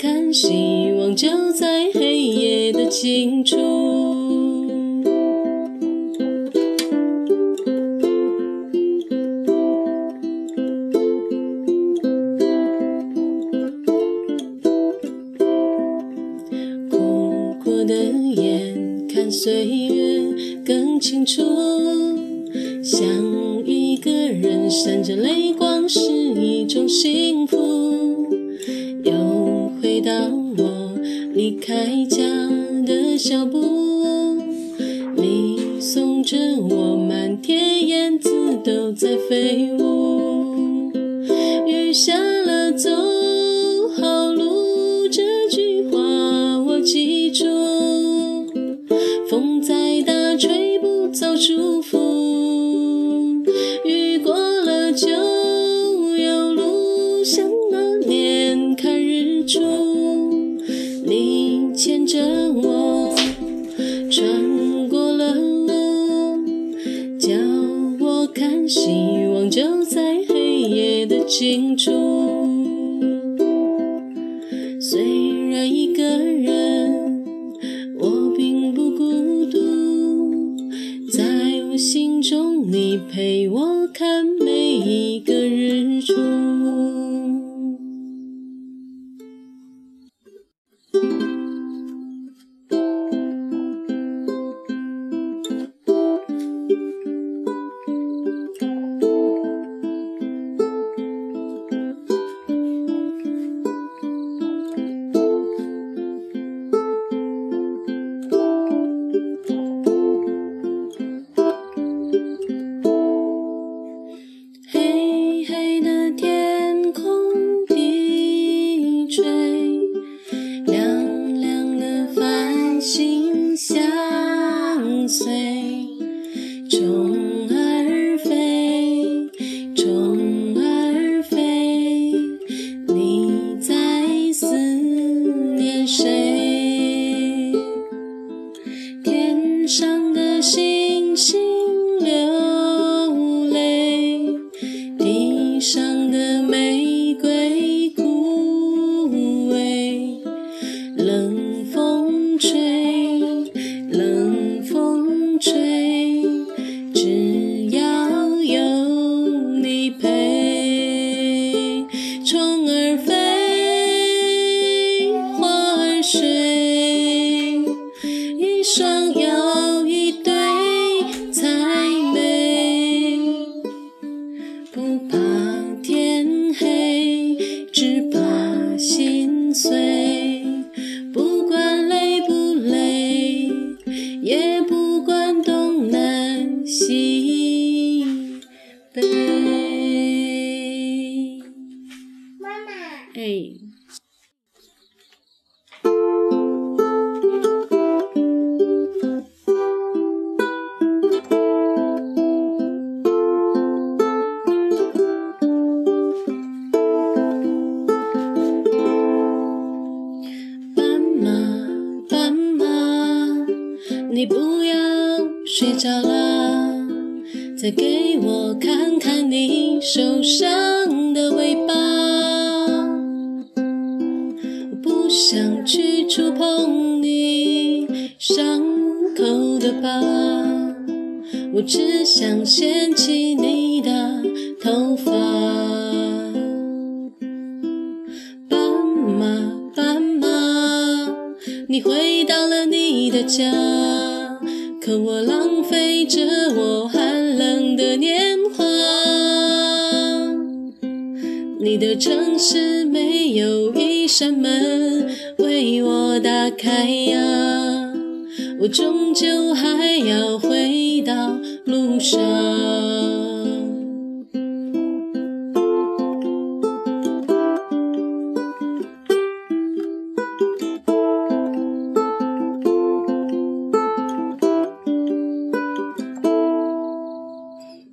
看希望就在黑夜的尽处。小步你送着我满天燕子都在飞舞雨下了走希望就在黑夜的尽处门为我打开呀，我终究还要回到路上。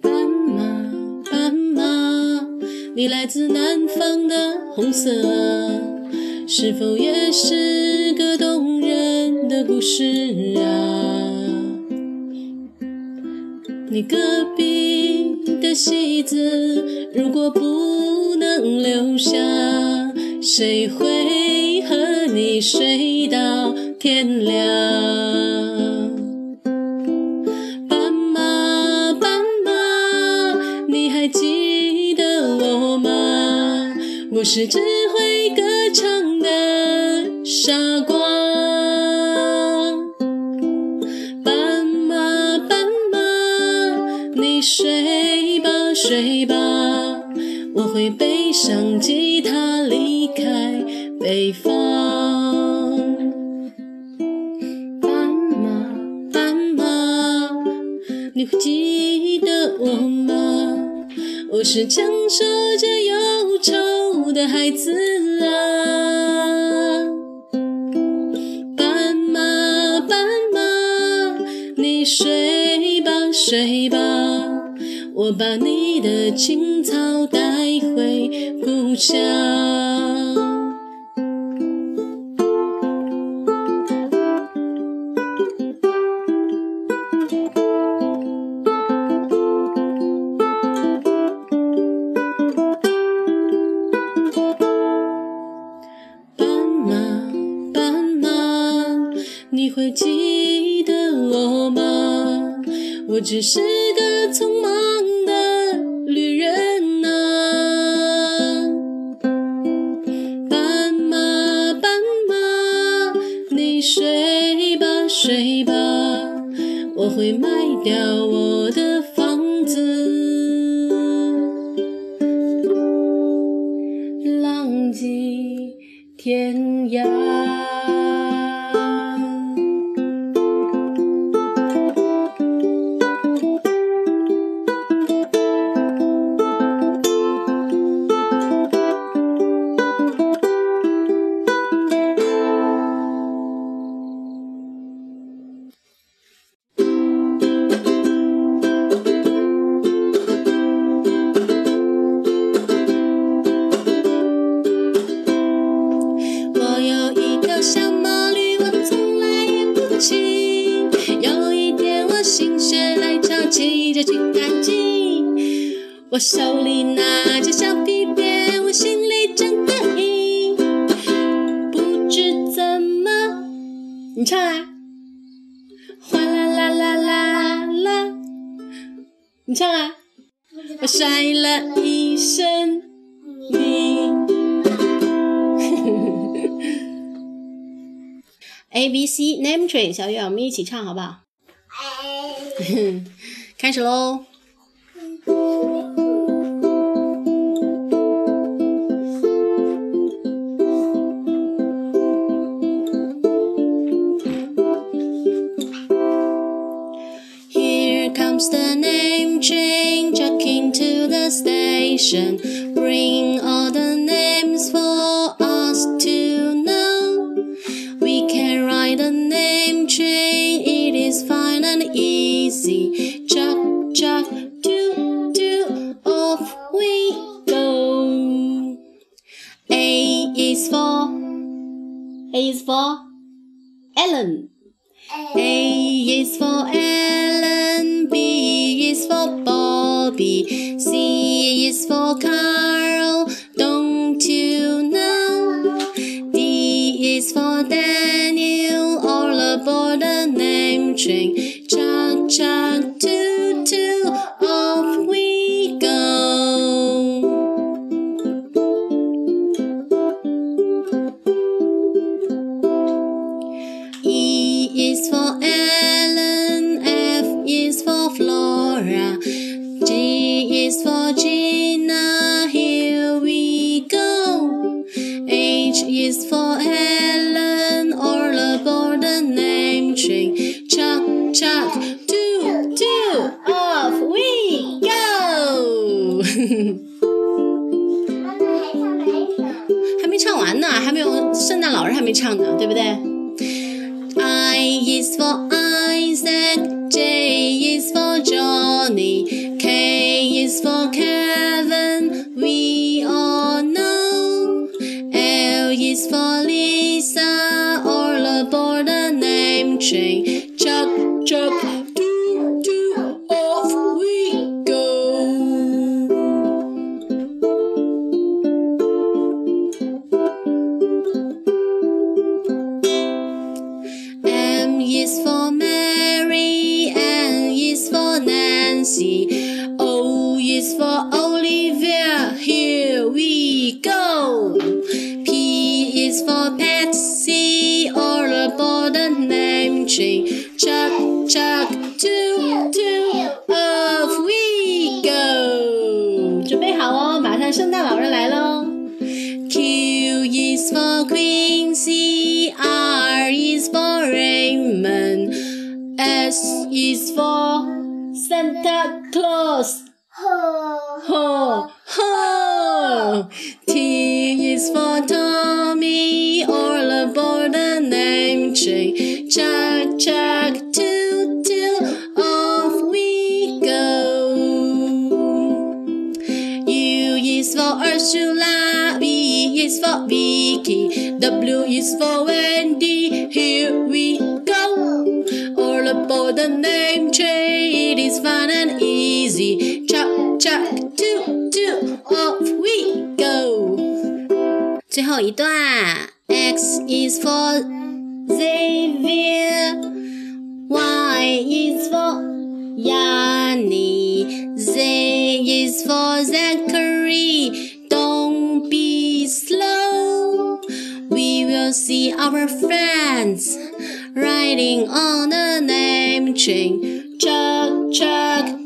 斑马，斑马，你来自南方的红色啊，是否也是个动人的故事啊？你隔壁的戏子，如果不能留下，谁会和你睡到天亮？斑马，斑马，你还记得我吗？我是只歌唱的傻瓜。斑马，斑马，你睡吧，睡吧，我会背上吉他离开北方。斑马，斑马，你会记得我吗？我是承受着的孩子啊。斑马，斑马，你睡吧，睡吧，我把你的青草带回故乡。你记得我吗？我只是个匆忙的旅人啊。斑马，斑马，你睡吧，睡吧，我会卖掉我的房子。浪迹天涯。我手里拿着小皮鞭，我心里真得意。不知怎么，你唱啊！哗啦啦啦啦啦，你唱啊！我摔了一身泥。A B C name Tree，小月，我们一起唱好不好？哎，开始喽！Here comes the name train, jockeying to the station, Bring all the names for us to know. We can ride the name train, it is fine and easy. A is for Ellen. A is for Ellen, B is for Bobby, C is for Carl, don't you know? D is for Daniel, all aboard the name train. Chuck, chuck, 圣诞老人还没唱呢，对不对？I is for M is for Mary, N is for Nancy, O is for Olivia. Here we go. P is for Patsy, all aboard the name train. Chuck, chuck, is for Santa Claus. Ho, ho. Ho. T is for Tommy, all aboard the name train. Chuck, chuck, toot, toot, off we go. U is for Ursula, V is for Vicky, W is for Wendy. the name train, it is fun and easy. Chuck, chuck, toot, toot, off we go. 最后一段，X is for Xavier, Y is for Yanni, Z is for Zachary. Don't be slow. We will see our friends riding on a name chain. Chug, chug,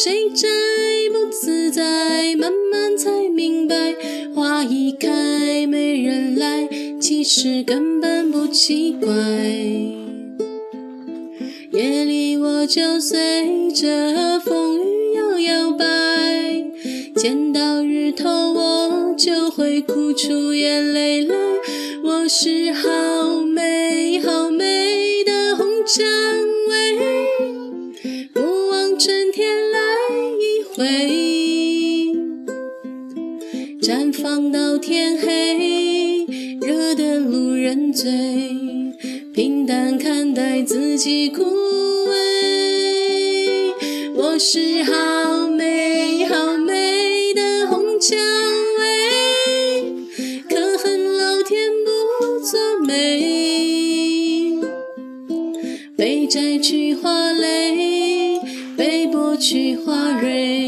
谁摘不自在，慢慢才明白，花一开没人来，其实根本不奇怪。夜里我就随着风雨摇摇摆，见到日头我就会哭出眼泪来。我是好美好美的红蔷薇，不枉春天来一回，绽放到天黑，惹得路人醉。平淡看待自己枯萎。我是好美好美的红蔷薇，可恨老天不作美，被摘去花蕾，被剥去花蕊，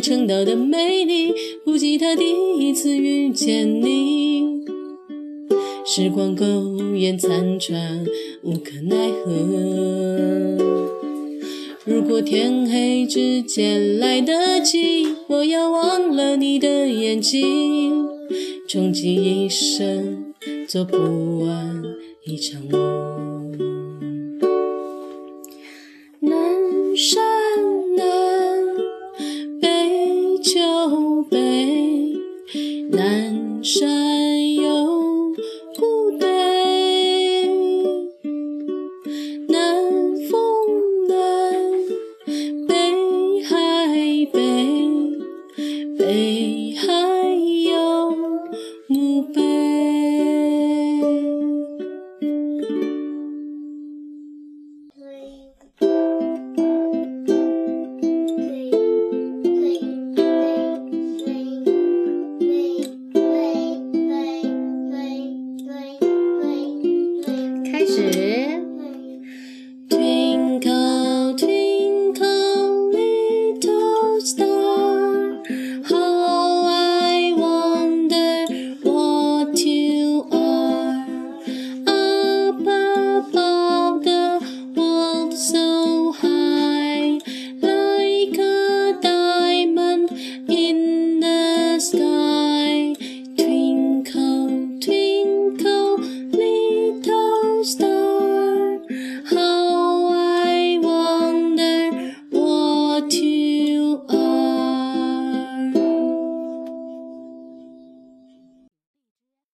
为人称道的美丽，不及他第一次遇见你。时光苟延残喘，无可奈何。如果天黑之前来得及，我要忘了你的眼睛，穷极一生做不完一场梦。